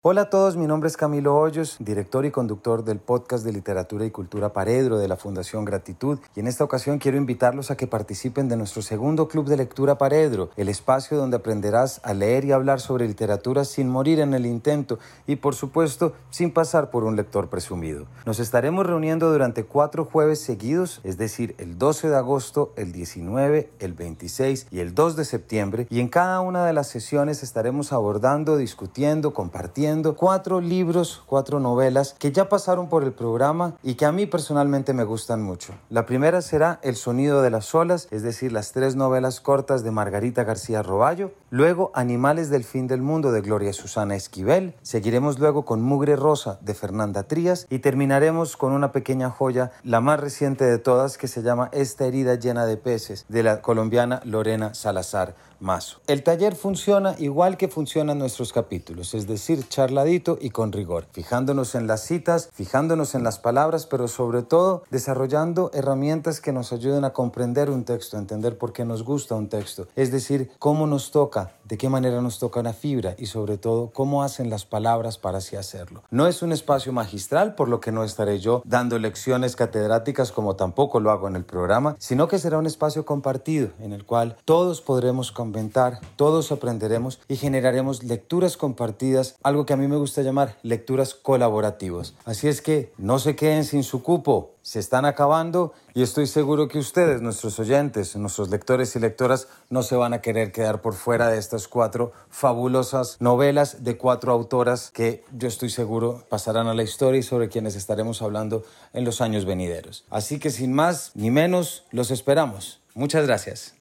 Hola a todos, mi nombre es Camilo Hoyos, director y conductor del podcast de literatura y cultura Paredro de la Fundación Gratitud y en esta ocasión quiero invitarlos a que participen de nuestro segundo club de lectura Paredro, el espacio donde aprenderás a leer y hablar sobre literatura sin morir en el intento y por supuesto sin pasar por un lector presumido. Nos estaremos reuniendo durante cuatro jueves seguidos, es decir, el 12 de agosto, el 19, el 26 y el 2 de septiembre y en cada una de las sesiones estaremos abordando, discutiendo, compartiendo, cuatro libros, cuatro novelas que ya pasaron por el programa y que a mí personalmente me gustan mucho. La primera será El sonido de las olas, es decir, las tres novelas cortas de Margarita García Roballo. Luego Animales del fin del mundo de Gloria Susana Esquivel. Seguiremos luego con Mugre Rosa de Fernanda Trías y terminaremos con una pequeña joya, la más reciente de todas, que se llama Esta herida llena de peces de la colombiana Lorena Salazar Mazo. El taller funciona igual que funcionan nuestros capítulos, es decir, charladito y con rigor, fijándonos en las citas, fijándonos en las palabras, pero sobre todo desarrollando herramientas que nos ayuden a comprender un texto, a entender por qué nos gusta un texto, es decir, cómo nos toca, de qué manera nos toca una fibra y sobre todo cómo hacen las palabras para así hacerlo. No es un espacio magistral, por lo que no estaré yo dando lecciones catedráticas como tampoco lo hago en el programa, sino que será un espacio compartido en el cual todos podremos inventar, todos aprenderemos y generaremos lecturas compartidas, algo que a mí me gusta llamar lecturas colaborativas. Así es que no se queden sin su cupo, se están acabando y estoy seguro que ustedes, nuestros oyentes, nuestros lectores y lectoras, no se van a querer quedar por fuera de estas cuatro fabulosas novelas de cuatro autoras que yo estoy seguro pasarán a la historia y sobre quienes estaremos hablando en los años venideros. Así que sin más ni menos, los esperamos. Muchas gracias.